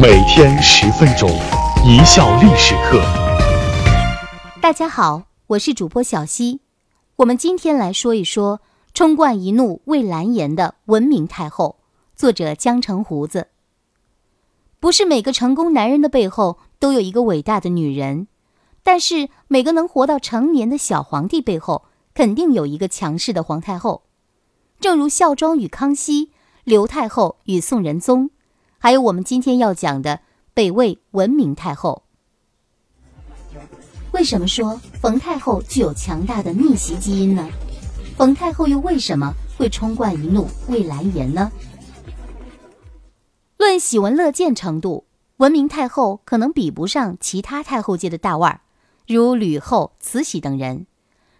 每天十分钟，一笑历史课。大家好，我是主播小溪。我们今天来说一说冲冠一怒为蓝颜的文明太后。作者江城胡子。不是每个成功男人的背后都有一个伟大的女人，但是每个能活到成年的小皇帝背后肯定有一个强势的皇太后。正如孝庄与康熙，刘太后与宋仁宗。还有我们今天要讲的北魏文明太后。为什么说冯太后具有强大的逆袭基因呢？冯太后又为什么会冲冠一怒为蓝颜呢？论喜闻乐见程度，文明太后可能比不上其他太后界的大腕儿，如吕后、慈禧等人。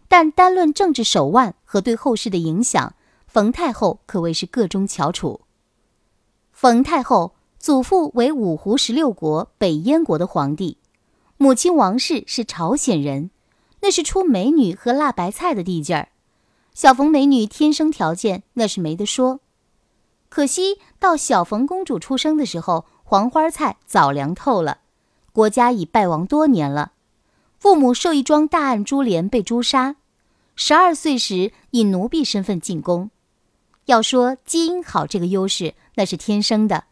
但单论政治手腕和对后世的影响，冯太后可谓是个中翘楚。冯太后祖父为五胡十六国北燕国的皇帝，母亲王氏是朝鲜人，那是出美女和辣白菜的地界儿。小冯美女天生条件那是没得说，可惜到小冯公主出生的时候，黄花菜早凉透了，国家已败亡多年了，父母受一桩大案株连被诛杀，十二岁时以奴婢身份进宫。要说基因好这个优势，那是天生的。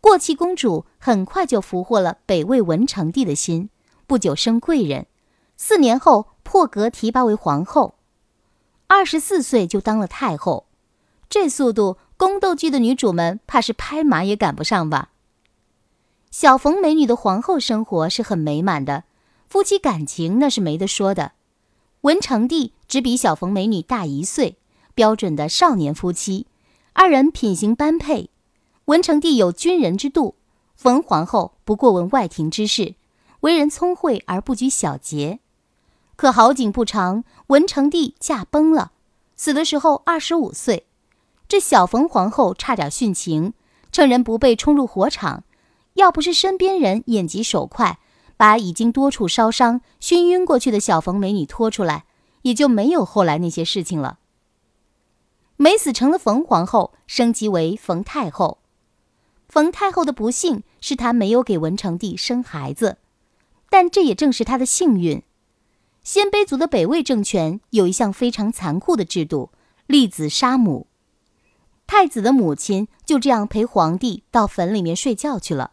过气公主很快就俘获了北魏文成帝的心，不久升贵人，四年后破格提拔为皇后，二十四岁就当了太后。这速度，宫斗剧的女主们怕是拍马也赶不上吧？小冯美女的皇后生活是很美满的，夫妻感情那是没得说的。文成帝只比小冯美女大一岁。标准的少年夫妻，二人品行般配。文成帝有军人之度，冯皇后不过问外廷之事，为人聪慧而不拘小节。可好景不长，文成帝驾崩了，死的时候二十五岁。这小冯皇后差点殉情，趁人不备冲入火场，要不是身边人眼疾手快，把已经多处烧伤、熏晕过去的小冯美女拖出来，也就没有后来那些事情了。没死成了冯皇后，升级为冯太后。冯太后的不幸是她没有给文成帝生孩子，但这也正是她的幸运。鲜卑族的北魏政权有一项非常残酷的制度——立子杀母。太子的母亲就这样陪皇帝到坟里面睡觉去了。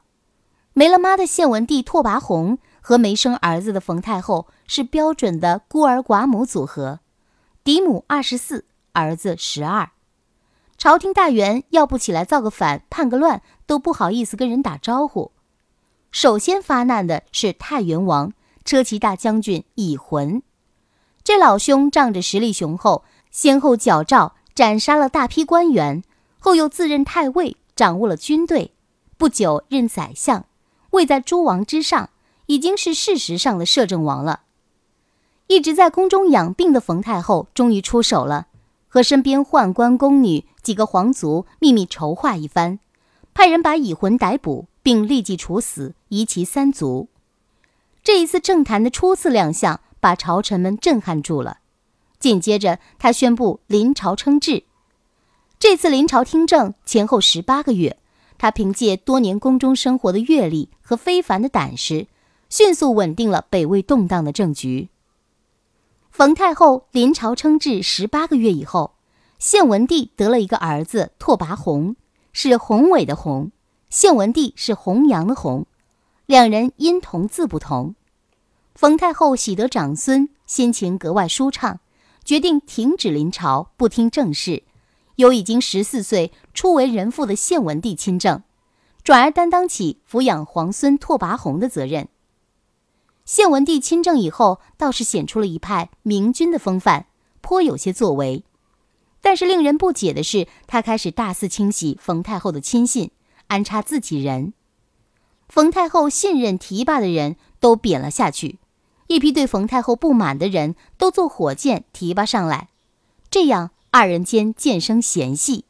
没了妈的献文帝拓跋宏和没生儿子的冯太后是标准的孤儿寡母组合，嫡母二十四。儿子十二，朝廷大员要不起来造个反、叛个乱，都不好意思跟人打招呼。首先发难的是太原王车骑大将军乙浑，这老兄仗着实力雄厚，先后矫诏斩杀了大批官员，后又自任太尉，掌握了军队，不久任宰相，位在诸王之上，已经是事实上的摄政王了。一直在宫中养病的冯太后终于出手了。和身边宦官宫女几个皇族秘密筹划一番，派人把乙浑逮捕，并立即处死，夷其三族。这一次政坛的初次亮相，把朝臣们震撼住了。紧接着，他宣布临朝称制。这次临朝听政前后十八个月，他凭借多年宫中生活的阅历和非凡的胆识，迅速稳定了北魏动荡的政局。冯太后临朝称制十八个月以后，献文帝得了一个儿子拓跋宏，是宏伟的宏；献文帝是弘扬的弘，两人音同字不同。冯太后喜得长孙，心情格外舒畅，决定停止临朝，不听政事，由已经十四岁、初为人父的献文帝亲政，转而担当起抚养皇孙拓跋宏的责任。献文帝亲政以后，倒是显出了一派明君的风范，颇有些作为。但是令人不解的是，他开始大肆清洗冯太后的亲信，安插自己人。冯太后信任提拔的人都贬了下去，一批对冯太后不满的人都坐火箭提拔上来，这样二人间渐生嫌隙。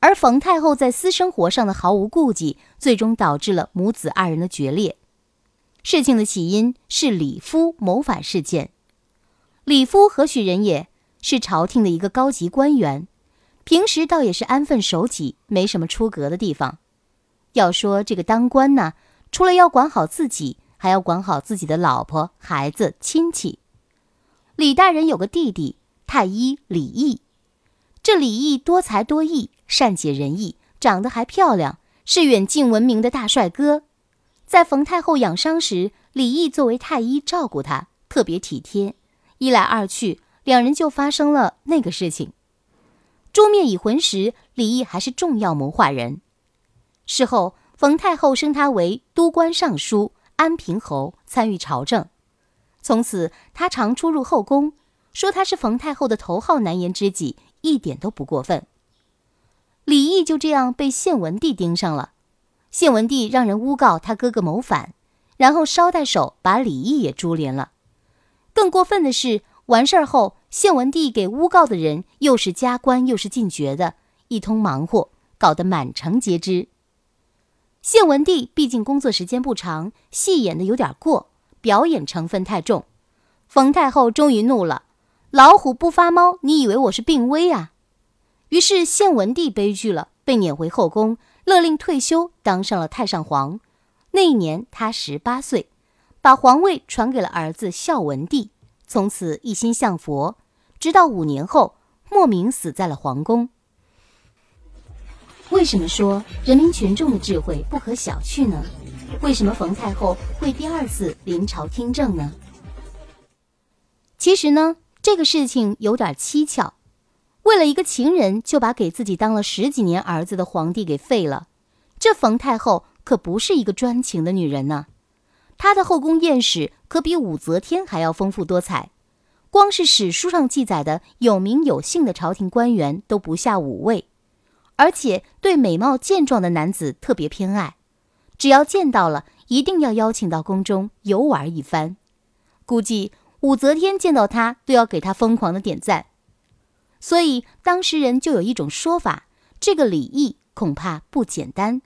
而冯太后在私生活上的毫无顾忌，最终导致了母子二人的决裂。事情的起因是李夫谋反事件。李夫何许人也？是朝廷的一个高级官员，平时倒也是安分守己，没什么出格的地方。要说这个当官呢，除了要管好自己，还要管好自己的老婆、孩子、亲戚。李大人有个弟弟太医李毅，这李毅多才多艺，善解人意，长得还漂亮，是远近闻名的大帅哥。在冯太后养伤时，李毅作为太医照顾她，特别体贴。一来二去，两人就发生了那个事情。诛灭已魂时，李毅还是重要谋划人。事后，冯太后升他为都官尚书、安平侯，参与朝政。从此，他常出入后宫，说他是冯太后的头号难言之己，一点都不过分。李毅就这样被献文帝盯上了，献文帝让人诬告他哥哥谋反，然后捎带手把李毅也株连了。更过分的是，完事儿后，献文帝给诬告的人又是加官又是进爵的，一通忙活，搞得满城皆知。献文帝毕竟工作时间不长，戏演的有点过，表演成分太重。冯太后终于怒了：“老虎不发猫，你以为我是病危啊？”于是献文帝悲剧了，被撵回后宫，勒令退休，当上了太上皇。那一年他十八岁。把皇位传给了儿子孝文帝，从此一心向佛，直到五年后莫名死在了皇宫。为什么说人民群众的智慧不可小觑呢？为什么冯太后会第二次临朝听政呢？其实呢，这个事情有点蹊跷，为了一个情人就把给自己当了十几年儿子的皇帝给废了，这冯太后可不是一个专情的女人呢。她的后宫艳史可比武则天还要丰富多彩，光是史书上记载的有名有姓的朝廷官员都不下五位，而且对美貌健壮的男子特别偏爱，只要见到了，一定要邀请到宫中游玩一番。估计武则天见到他都要给他疯狂的点赞，所以当时人就有一种说法：这个李毅恐怕不简单，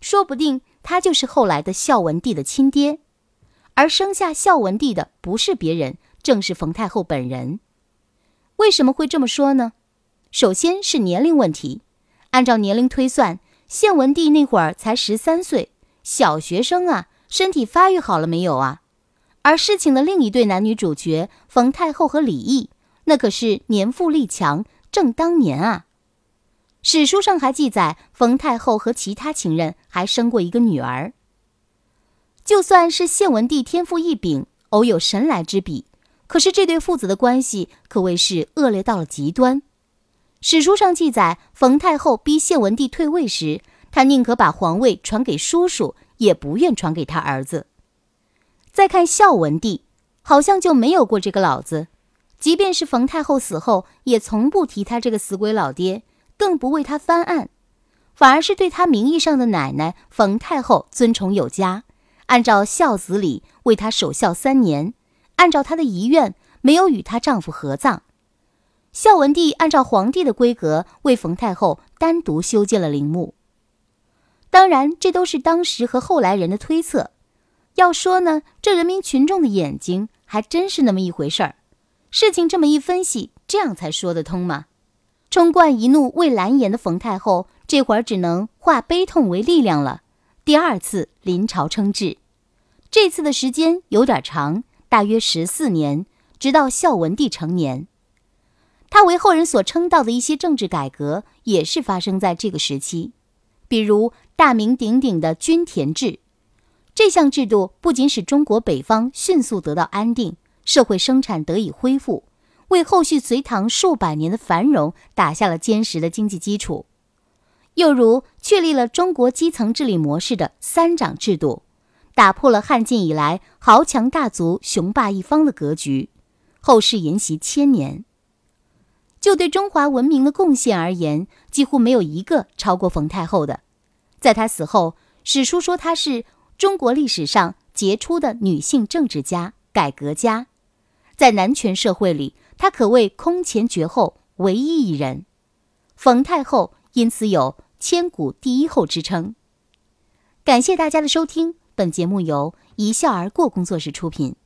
说不定。他就是后来的孝文帝的亲爹，而生下孝文帝的不是别人，正是冯太后本人。为什么会这么说呢？首先是年龄问题，按照年龄推算，献文帝那会儿才十三岁，小学生啊，身体发育好了没有啊？而事情的另一对男女主角冯太后和李毅，那可是年富力强，正当年啊。史书上还记载，冯太后和其他情人还生过一个女儿。就算是献文帝天赋异禀，偶有神来之笔，可是这对父子的关系可谓是恶劣到了极端。史书上记载，冯太后逼献文帝退位时，他宁可把皇位传给叔叔，也不愿传给他儿子。再看孝文帝，好像就没有过这个老子，即便是冯太后死后，也从不提他这个死鬼老爹。更不为他翻案，反而是对他名义上的奶奶冯太后尊崇有加，按照孝子礼为他守孝三年，按照她的遗愿没有与她丈夫合葬。孝文帝按照皇帝的规格为冯太后单独修建了陵墓。当然，这都是当时和后来人的推测。要说呢，这人民群众的眼睛还真是那么一回事儿。事情这么一分析，这样才说得通嘛。冲冠一怒为蓝颜的冯太后，这会儿只能化悲痛为力量了。第二次临朝称制，这次的时间有点长，大约十四年，直到孝文帝成年。他为后人所称道的一些政治改革，也是发生在这个时期。比如大名鼎鼎的均田制，这项制度不仅使中国北方迅速得到安定，社会生产得以恢复。为后续隋唐数百年的繁荣打下了坚实的经济基础，又如确立了中国基层治理模式的三长制度，打破了汉晋以来豪强大族雄霸一方的格局，后世沿袭千年。就对中华文明的贡献而言，几乎没有一个超过冯太后的。在她死后，史书说她是中国历史上杰出的女性政治家、改革家，在男权社会里。她可谓空前绝后，唯一一人。冯太后因此有“千古第一后”之称。感谢大家的收听，本节目由一笑而过工作室出品。